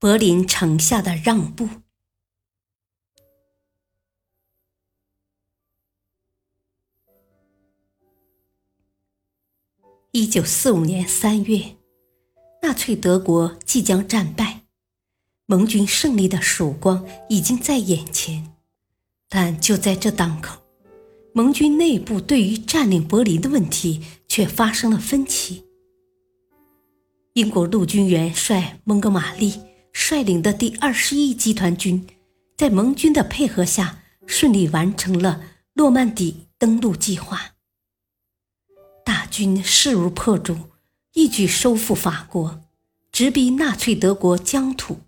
柏林城下的让步。一九四五年三月，纳粹德国即将战败，盟军胜利的曙光已经在眼前。但就在这当口，盟军内部对于占领柏林的问题却发生了分歧。英国陆军元帅蒙哥马利。率领的第二十一集团军，在盟军的配合下，顺利完成了诺曼底登陆计划。大军势如破竹，一举收复法国，直逼纳粹德国疆土。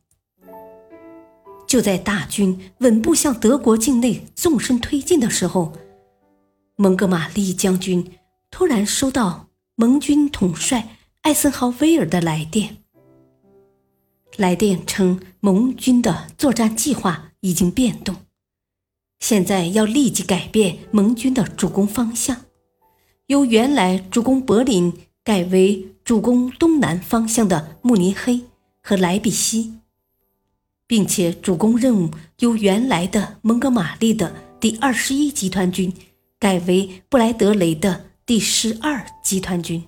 就在大军稳步向德国境内纵深推进的时候，蒙哥马利将军突然收到盟军统帅艾森豪威尔的来电。来电称，盟军的作战计划已经变动，现在要立即改变盟军的主攻方向，由原来主攻柏林改为主攻东南方向的慕尼黑和莱比锡，并且主攻任务由原来的蒙哥马利的第二十一集团军改为布莱德雷的第十二集团军。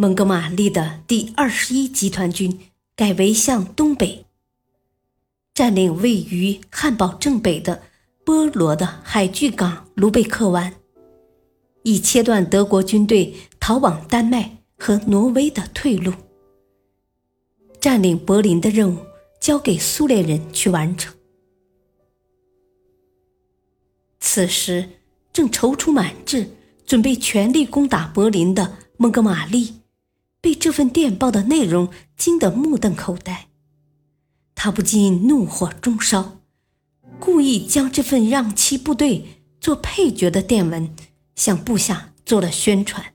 蒙哥马利的第二十一集团军改为向东北占领位于汉堡正北的波罗的海巨港卢贝克湾，以切断德国军队逃往丹麦和挪威的退路。占领柏林的任务交给苏联人去完成。此时正踌躇满志，准备全力攻打柏林的蒙哥马利。被这份电报的内容惊得目瞪口呆，他不禁怒火中烧，故意将这份让其部队做配角的电文向部下做了宣传。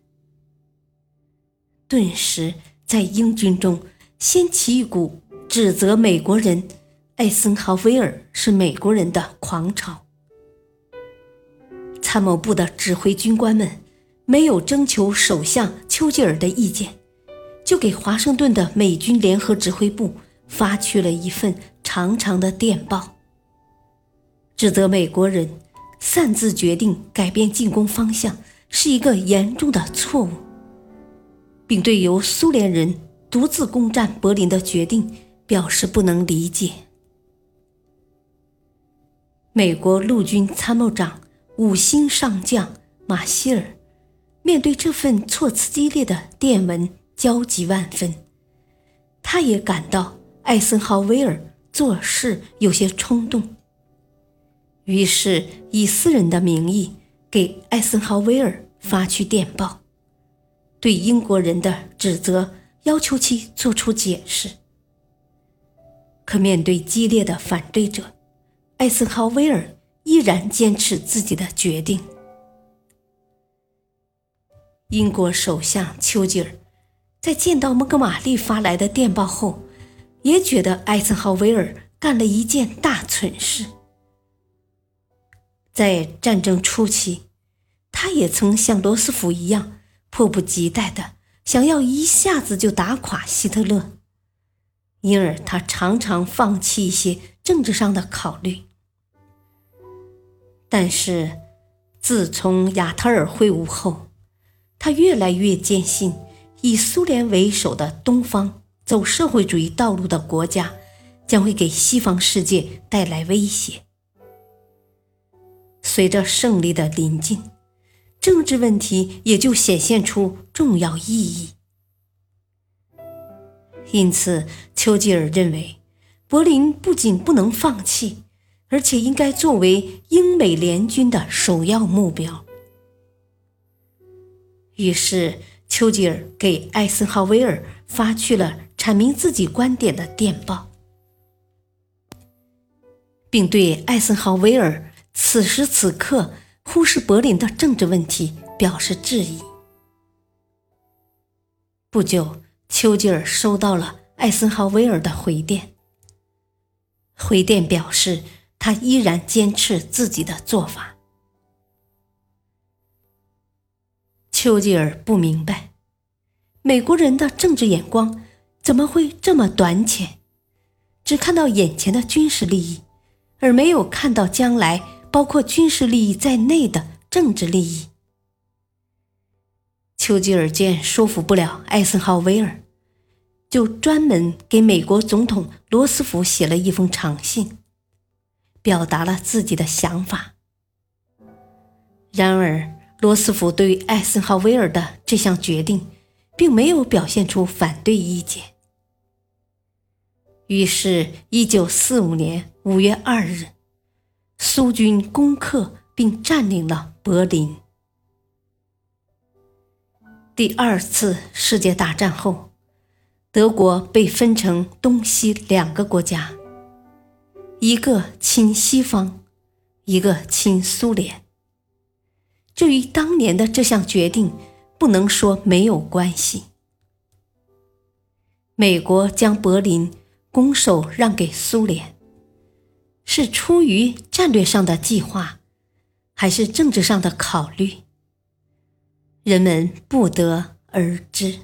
顿时，在英军中掀起一股指责美国人艾森豪威尔是美国人的狂潮。参谋部的指挥军官们没有征求首相丘吉尔的意见。就给华盛顿的美军联合指挥部发去了一份长长的电报，指责美国人擅自决定改变进攻方向是一个严重的错误，并对由苏联人独自攻占柏林的决定表示不能理解。美国陆军参谋长五星上将马歇尔面对这份措辞激烈的电文。焦急万分，他也感到艾森豪威尔做事有些冲动，于是以私人的名义给艾森豪威尔发去电报，对英国人的指责要求其做出解释。可面对激烈的反对者，艾森豪威尔依然坚持自己的决定。英国首相丘吉尔。在见到蒙哥马利发来的电报后，也觉得艾森豪威尔干了一件大蠢事。在战争初期，他也曾像罗斯福一样，迫不及待的想要一下子就打垮希特勒，因而他常常放弃一些政治上的考虑。但是，自从亚特尔会晤后，他越来越坚信。以苏联为首的东方走社会主义道路的国家，将会给西方世界带来威胁。随着胜利的临近，政治问题也就显现出重要意义。因此，丘吉尔认为，柏林不仅不能放弃，而且应该作为英美联军的首要目标。于是，丘吉尔给艾森豪威尔发去了阐明自己观点的电报，并对艾森豪威尔此时此刻忽视柏林的政治问题表示质疑。不久，丘吉尔收到了艾森豪威尔的回电，回电表示他依然坚持自己的做法。丘吉尔不明白，美国人的政治眼光怎么会这么短浅，只看到眼前的军事利益，而没有看到将来包括军事利益在内的政治利益。丘吉尔见说服不了艾森豪威尔，就专门给美国总统罗斯福写了一封长信，表达了自己的想法。然而。罗斯福对艾森豪威尔的这项决定，并没有表现出反对意见。于是，一九四五年五月二日，苏军攻克并占领了柏林。第二次世界大战后，德国被分成东西两个国家，一个亲西方，一个亲苏联。这与当年的这项决定不能说没有关系。美国将柏林拱手让给苏联，是出于战略上的计划，还是政治上的考虑？人们不得而知。